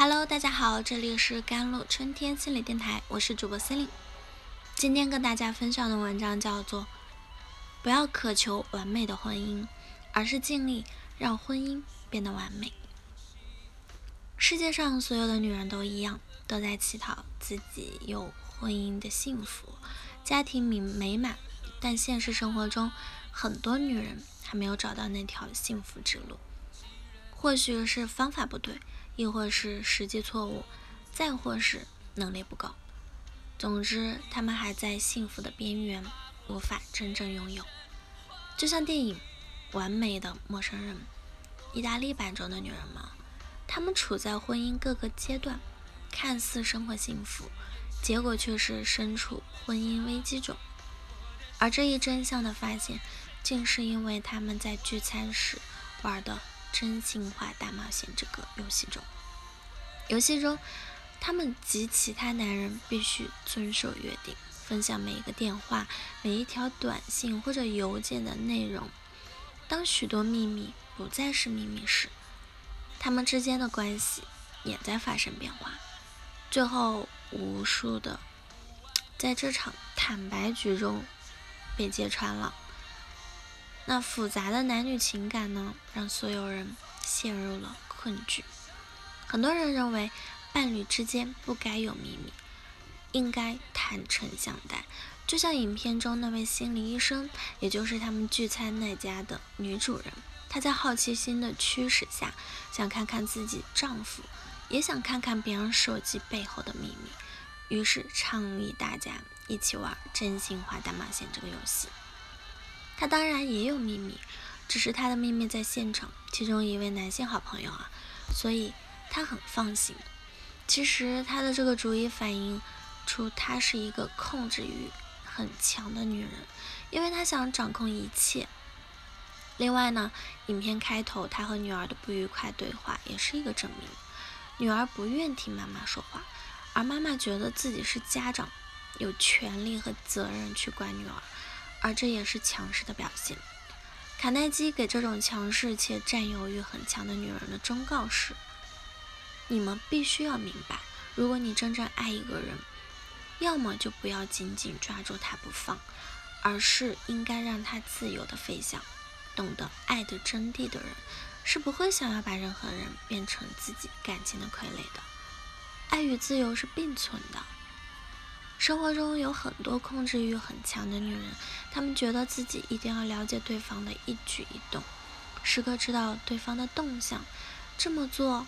Hello，大家好，这里是甘露春天心理电台，我是主播思玲。今天跟大家分享的文章叫做《不要渴求完美的婚姻，而是尽力让婚姻变得完美》。世界上所有的女人都一样，都在乞讨自己有婚姻的幸福，家庭美美满，但现实生活中，很多女人还没有找到那条幸福之路。或许是方法不对。亦或是实际错误，再或是能力不够。总之，他们还在幸福的边缘，无法真正拥有。就像电影《完美的陌生人》，意大利版中的女人们，她们处在婚姻各个阶段，看似生活幸福，结果却是身处婚姻危机中。而这一真相的发现，竟是因为他们在聚餐时玩的。真心话大冒险这个游戏中，游戏中，他们及其他男人必须遵守约定，分享每一个电话、每一条短信或者邮件的内容。当许多秘密不再是秘密时，他们之间的关系也在发生变化。最后，无数的在这场坦白局中被揭穿了。那复杂的男女情感呢，让所有人陷入了困局。很多人认为，伴侣之间不该有秘密，应该坦诚相待。就像影片中那位心理医生，也就是他们聚餐那家的女主人，她在好奇心的驱使下，想看看自己丈夫，也想看看别人手机背后的秘密，于是倡议大家一起玩真心话大冒险这个游戏。他当然也有秘密，只是他的秘密在现场，其中一位男性好朋友啊，所以他很放心。其实他的这个主意反映出他是一个控制欲很强的女人，因为她想掌控一切。另外呢，影片开头他和女儿的不愉快对话也是一个证明。女儿不愿听妈妈说话，而妈妈觉得自己是家长，有权利和责任去管女儿。而这也是强势的表现。卡耐基给这种强势且占有欲很强的女人的忠告是：你们必须要明白，如果你真正爱一个人，要么就不要紧紧抓住他不放，而是应该让他自由的飞翔。懂得爱的真谛的人，是不会想要把任何人变成自己感情的傀儡的。爱与自由是并存的。生活中有很多控制欲很强的女人，她们觉得自己一定要了解对方的一举一动，时刻知道对方的动向。这么做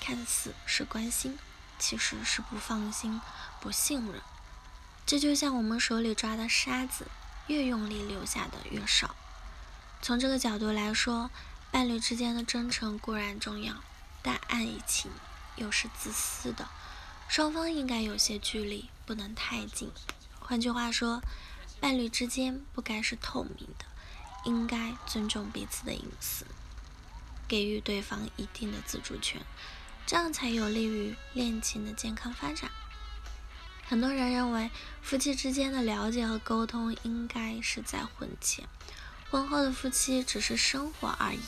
看似是关心，其实是不放心、不信任。这就像我们手里抓的沙子，越用力留下的越少。从这个角度来说，伴侣之间的真诚固然重要，但爱情又是自私的。双方应该有些距离，不能太近。换句话说，伴侣之间不该是透明的，应该尊重彼此的隐私，给予对方一定的自主权，这样才有利于恋情的健康发展。很多人认为，夫妻之间的了解和沟通应该是在婚前，婚后的夫妻只是生活而已。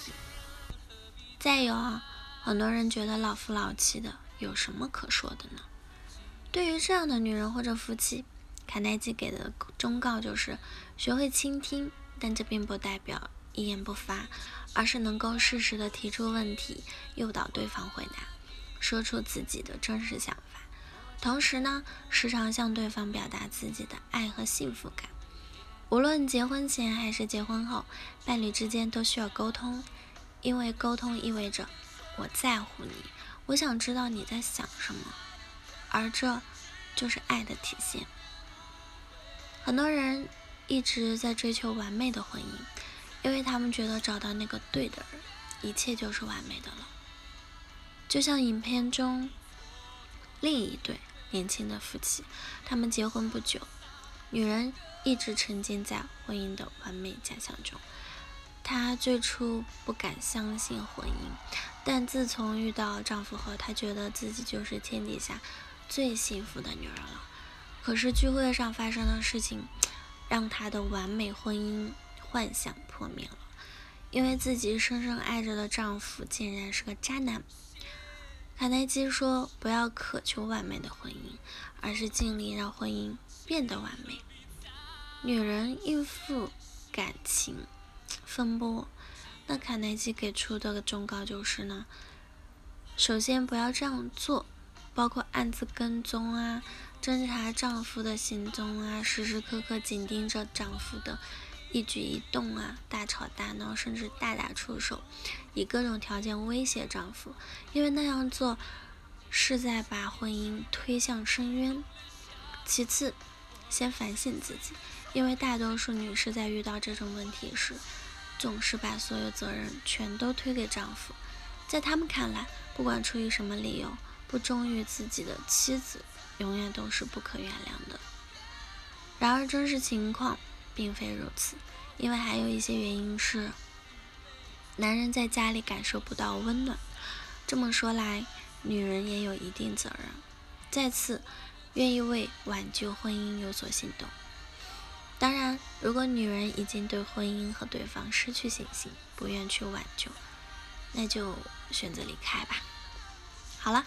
再有啊，很多人觉得老夫老妻的有什么可说的呢？对于这样的女人或者夫妻，卡耐基给的忠告就是学会倾听，但这并不代表一言不发，而是能够适时的提出问题，诱导对方回答，说出自己的真实想法。同时呢，时常向对方表达自己的爱和幸福感。无论结婚前还是结婚后，伴侣之间都需要沟通，因为沟通意味着我在乎你，我想知道你在想什么。而这就是爱的体现。很多人一直在追求完美的婚姻，因为他们觉得找到那个对的人，一切就是完美的了。就像影片中另一对年轻的夫妻，他们结婚不久，女人一直沉浸在婚姻的完美假象中。她最初不敢相信婚姻，但自从遇到丈夫后，她觉得自己就是天底下。最幸福的女人了，可是聚会上发生的事情，让她的完美婚姻幻想破灭了。因为自己深深爱着的丈夫竟然是个渣男，卡耐基说：“不要渴求完美的婚姻，而是尽力让婚姻变得完美。”女人应付感情风波，那卡耐基给出的忠告就是呢：首先不要这样做，包括暗自跟踪啊。侦查丈夫的行踪啊，时时刻刻紧盯着丈夫的一举一动啊，大吵大闹，甚至大打出手，以各种条件威胁丈夫，因为那样做是在把婚姻推向深渊。其次，先反省自己，因为大多数女士在遇到这种问题时，总是把所有责任全都推给丈夫，在他们看来，不管出于什么理由，不忠于自己的妻子。永远都是不可原谅的。然而，真实情况并非如此，因为还有一些原因是，男人在家里感受不到温暖。这么说来，女人也有一定责任。再次，愿意为挽救婚姻有所行动。当然，如果女人已经对婚姻和对方失去信心，不愿去挽救，那就选择离开吧。好了。